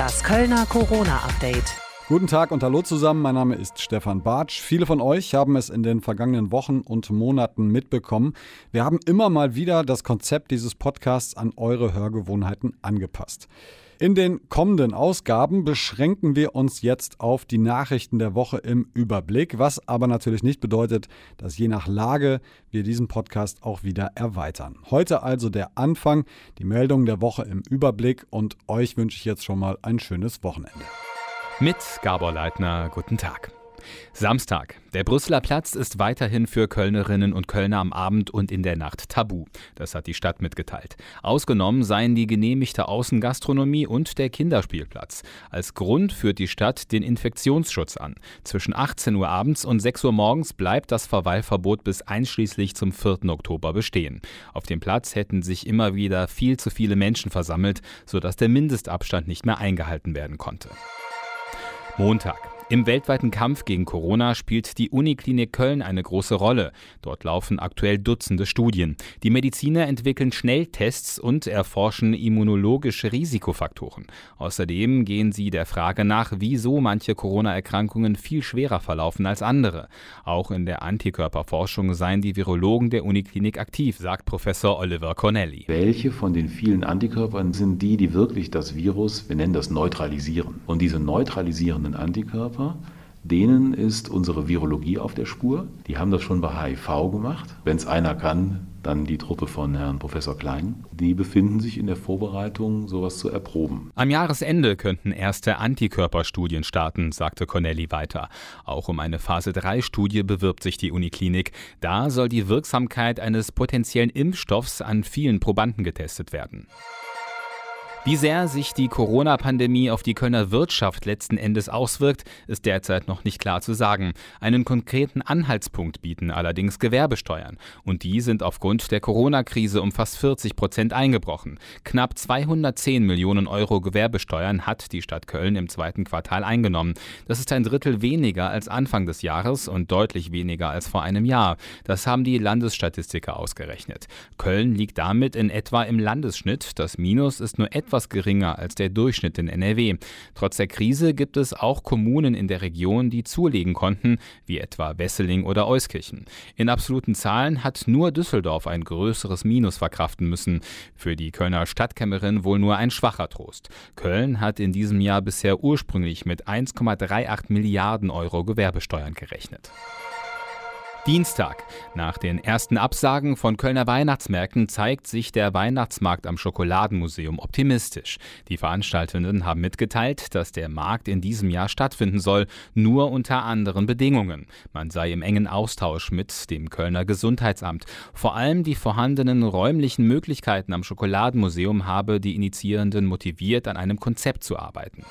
Das Kölner Corona-Update. Guten Tag und hallo zusammen, mein Name ist Stefan Bartsch. Viele von euch haben es in den vergangenen Wochen und Monaten mitbekommen. Wir haben immer mal wieder das Konzept dieses Podcasts an eure Hörgewohnheiten angepasst. In den kommenden Ausgaben beschränken wir uns jetzt auf die Nachrichten der Woche im Überblick, was aber natürlich nicht bedeutet, dass je nach Lage wir diesen Podcast auch wieder erweitern. Heute also der Anfang, die Meldung der Woche im Überblick und euch wünsche ich jetzt schon mal ein schönes Wochenende. Mit Gabor Leitner, guten Tag. Samstag. Der Brüsseler Platz ist weiterhin für Kölnerinnen und Kölner am Abend und in der Nacht tabu. Das hat die Stadt mitgeteilt. Ausgenommen seien die genehmigte Außengastronomie und der Kinderspielplatz. Als Grund führt die Stadt den Infektionsschutz an. Zwischen 18 Uhr abends und 6 Uhr morgens bleibt das Verweilverbot bis einschließlich zum 4. Oktober bestehen. Auf dem Platz hätten sich immer wieder viel zu viele Menschen versammelt, sodass der Mindestabstand nicht mehr eingehalten werden konnte. Montag. Im weltweiten Kampf gegen Corona spielt die Uniklinik Köln eine große Rolle. Dort laufen aktuell Dutzende Studien. Die Mediziner entwickeln Schnelltests und erforschen immunologische Risikofaktoren. Außerdem gehen sie der Frage nach, wieso manche Corona-Erkrankungen viel schwerer verlaufen als andere. Auch in der Antikörperforschung seien die Virologen der Uniklinik aktiv, sagt Professor Oliver Cornelli. Welche von den vielen Antikörpern sind die, die wirklich das Virus, wir nennen das neutralisieren? Und diese neutralisierenden Antikörper Körper. Denen ist unsere Virologie auf der Spur. Die haben das schon bei HIV gemacht. Wenn es einer kann, dann die Truppe von Herrn Professor Klein. Die befinden sich in der Vorbereitung, sowas zu erproben. Am Jahresende könnten erste Antikörperstudien starten, sagte Cornelli weiter. Auch um eine Phase-3-Studie bewirbt sich die Uniklinik. Da soll die Wirksamkeit eines potenziellen Impfstoffs an vielen Probanden getestet werden. Wie sehr sich die Corona-Pandemie auf die Kölner Wirtschaft letzten Endes auswirkt, ist derzeit noch nicht klar zu sagen. Einen konkreten Anhaltspunkt bieten allerdings Gewerbesteuern. Und die sind aufgrund der Corona-Krise um fast 40 Prozent eingebrochen. Knapp 210 Millionen Euro Gewerbesteuern hat die Stadt Köln im zweiten Quartal eingenommen. Das ist ein Drittel weniger als Anfang des Jahres und deutlich weniger als vor einem Jahr. Das haben die Landesstatistiker ausgerechnet. Köln liegt damit in etwa im Landesschnitt. Das Minus ist nur etwa etwas geringer als der Durchschnitt in NRW. Trotz der Krise gibt es auch Kommunen in der Region, die zulegen konnten, wie etwa Wesseling oder Euskirchen. In absoluten Zahlen hat nur Düsseldorf ein größeres Minus verkraften müssen. Für die Kölner Stadtkämmerin wohl nur ein schwacher Trost. Köln hat in diesem Jahr bisher ursprünglich mit 1,38 Milliarden Euro Gewerbesteuern gerechnet. Dienstag. Nach den ersten Absagen von Kölner Weihnachtsmärkten zeigt sich der Weihnachtsmarkt am Schokoladenmuseum optimistisch. Die Veranstaltenden haben mitgeteilt, dass der Markt in diesem Jahr stattfinden soll, nur unter anderen Bedingungen. Man sei im engen Austausch mit dem Kölner Gesundheitsamt. Vor allem die vorhandenen räumlichen Möglichkeiten am Schokoladenmuseum habe die Initiierenden motiviert, an einem Konzept zu arbeiten.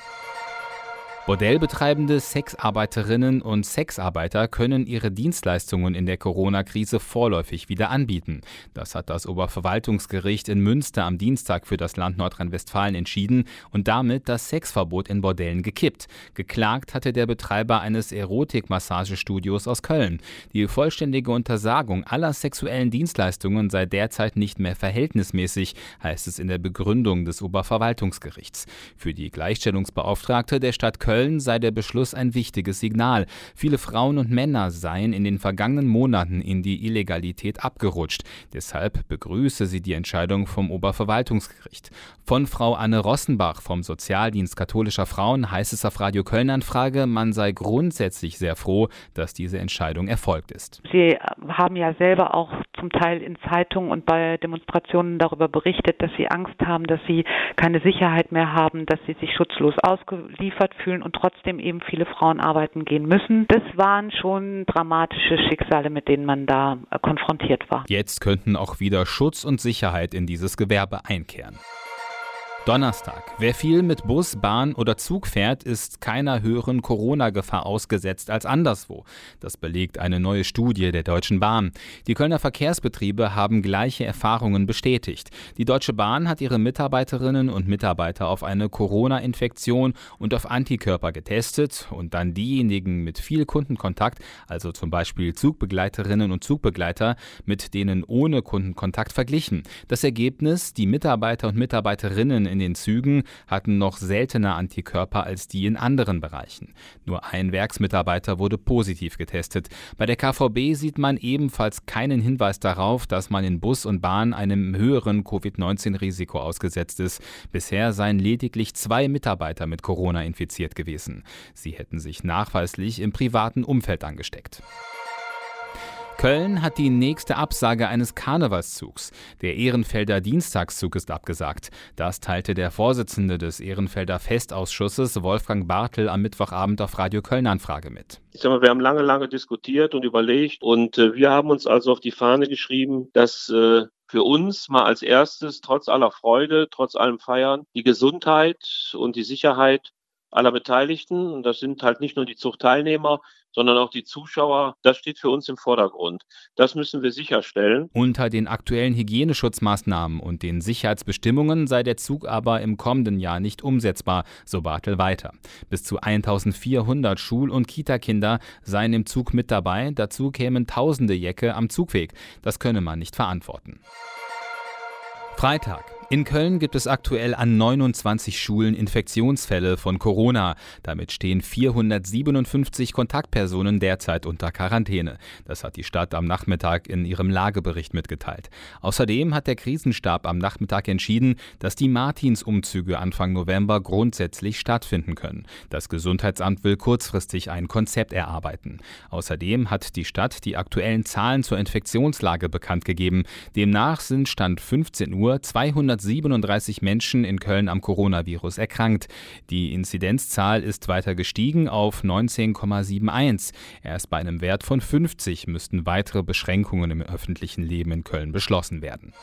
Bordellbetreibende Sexarbeiterinnen und Sexarbeiter können ihre Dienstleistungen in der Corona-Krise vorläufig wieder anbieten. Das hat das Oberverwaltungsgericht in Münster am Dienstag für das Land Nordrhein-Westfalen entschieden und damit das Sexverbot in Bordellen gekippt. Geklagt hatte der Betreiber eines Erotikmassagestudios aus Köln. Die vollständige Untersagung aller sexuellen Dienstleistungen sei derzeit nicht mehr verhältnismäßig, heißt es in der Begründung des Oberverwaltungsgerichts. Für die Gleichstellungsbeauftragte der Stadt Köln Köln sei der Beschluss ein wichtiges Signal. Viele Frauen und Männer seien in den vergangenen Monaten in die Illegalität abgerutscht. Deshalb begrüße sie die Entscheidung vom Oberverwaltungsgericht. Von Frau Anne Rossenbach vom Sozialdienst katholischer Frauen heißt es auf Radio Köln Anfrage, man sei grundsätzlich sehr froh, dass diese Entscheidung erfolgt ist. Sie haben ja selber auch zum Teil in Zeitungen und bei Demonstrationen darüber berichtet, dass sie Angst haben, dass sie keine Sicherheit mehr haben, dass sie sich schutzlos ausgeliefert fühlen und trotzdem eben viele Frauen arbeiten gehen müssen. Das waren schon dramatische Schicksale, mit denen man da äh, konfrontiert war. Jetzt könnten auch wieder Schutz und Sicherheit in dieses Gewerbe einkehren. Donnerstag. Wer viel mit Bus, Bahn oder Zug fährt, ist keiner höheren Corona-Gefahr ausgesetzt als anderswo. Das belegt eine neue Studie der Deutschen Bahn. Die Kölner Verkehrsbetriebe haben gleiche Erfahrungen bestätigt. Die Deutsche Bahn hat ihre Mitarbeiterinnen und Mitarbeiter auf eine Corona-Infektion und auf Antikörper getestet und dann diejenigen mit viel Kundenkontakt, also zum Beispiel Zugbegleiterinnen und Zugbegleiter, mit denen ohne Kundenkontakt verglichen. Das Ergebnis, die Mitarbeiter und Mitarbeiterinnen in den Zügen hatten noch seltener Antikörper als die in anderen Bereichen. Nur ein Werksmitarbeiter wurde positiv getestet. Bei der KVB sieht man ebenfalls keinen Hinweis darauf, dass man in Bus und Bahn einem höheren Covid-19-Risiko ausgesetzt ist. Bisher seien lediglich zwei Mitarbeiter mit Corona infiziert gewesen. Sie hätten sich nachweislich im privaten Umfeld angesteckt. Köln hat die nächste Absage eines Karnevalszugs. Der Ehrenfelder Dienstagszug ist abgesagt. Das teilte der Vorsitzende des Ehrenfelder Festausschusses, Wolfgang Bartel, am Mittwochabend auf Radio Köln Anfrage mit. Ich sag mal, wir haben lange, lange diskutiert und überlegt und äh, wir haben uns also auf die Fahne geschrieben, dass äh, für uns mal als erstes, trotz aller Freude, trotz allem Feiern, die Gesundheit und die Sicherheit aller Beteiligten, und das sind halt nicht nur die Zuchtteilnehmer, sondern auch die Zuschauer, das steht für uns im Vordergrund. Das müssen wir sicherstellen. Unter den aktuellen Hygieneschutzmaßnahmen und den Sicherheitsbestimmungen sei der Zug aber im kommenden Jahr nicht umsetzbar, so Bartel weiter. Bis zu 1400 Schul- und Kitakinder seien im Zug mit dabei, dazu kämen tausende Jäcke am Zugweg. Das könne man nicht verantworten. Freitag. In Köln gibt es aktuell an 29 Schulen Infektionsfälle von Corona. Damit stehen 457 Kontaktpersonen derzeit unter Quarantäne. Das hat die Stadt am Nachmittag in ihrem Lagebericht mitgeteilt. Außerdem hat der Krisenstab am Nachmittag entschieden, dass die Martinsumzüge Anfang November grundsätzlich stattfinden können. Das Gesundheitsamt will kurzfristig ein Konzept erarbeiten. Außerdem hat die Stadt die aktuellen Zahlen zur Infektionslage bekannt gegeben. Demnach sind Stand 15 Uhr 200 237 Menschen in Köln am Coronavirus erkrankt. Die Inzidenzzahl ist weiter gestiegen auf 19,71. Erst bei einem Wert von 50 müssten weitere Beschränkungen im öffentlichen Leben in Köln beschlossen werden.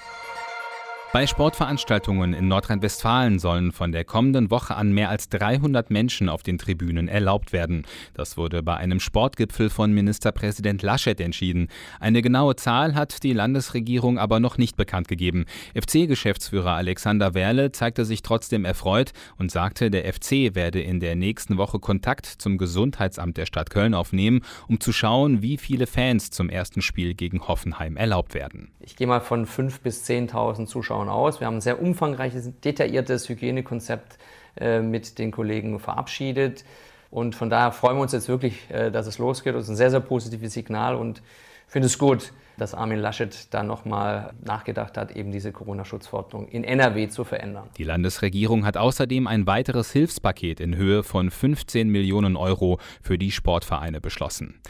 Bei Sportveranstaltungen in Nordrhein-Westfalen sollen von der kommenden Woche an mehr als 300 Menschen auf den Tribünen erlaubt werden. Das wurde bei einem Sportgipfel von Ministerpräsident Laschet entschieden. Eine genaue Zahl hat die Landesregierung aber noch nicht bekannt gegeben. FC-Geschäftsführer Alexander Werle zeigte sich trotzdem erfreut und sagte, der FC werde in der nächsten Woche Kontakt zum Gesundheitsamt der Stadt Köln aufnehmen, um zu schauen, wie viele Fans zum ersten Spiel gegen Hoffenheim erlaubt werden. Ich gehe mal von 5.000 bis 10.000 Zuschauern davon aus. Wir haben ein sehr umfangreiches, detailliertes Hygienekonzept äh, mit den Kollegen verabschiedet. Und von daher freuen wir uns jetzt wirklich, äh, dass es losgeht. Das ist ein sehr, sehr positives Signal und finde es gut, dass Armin Laschet da nochmal nachgedacht hat, eben diese Corona-Schutzverordnung in NRW zu verändern. Die Landesregierung hat außerdem ein weiteres Hilfspaket in Höhe von 15 Millionen Euro für die Sportvereine beschlossen.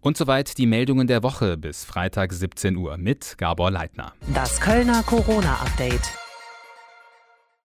Und soweit die Meldungen der Woche bis Freitag 17 Uhr mit Gabor Leitner. Das Kölner Corona-Update.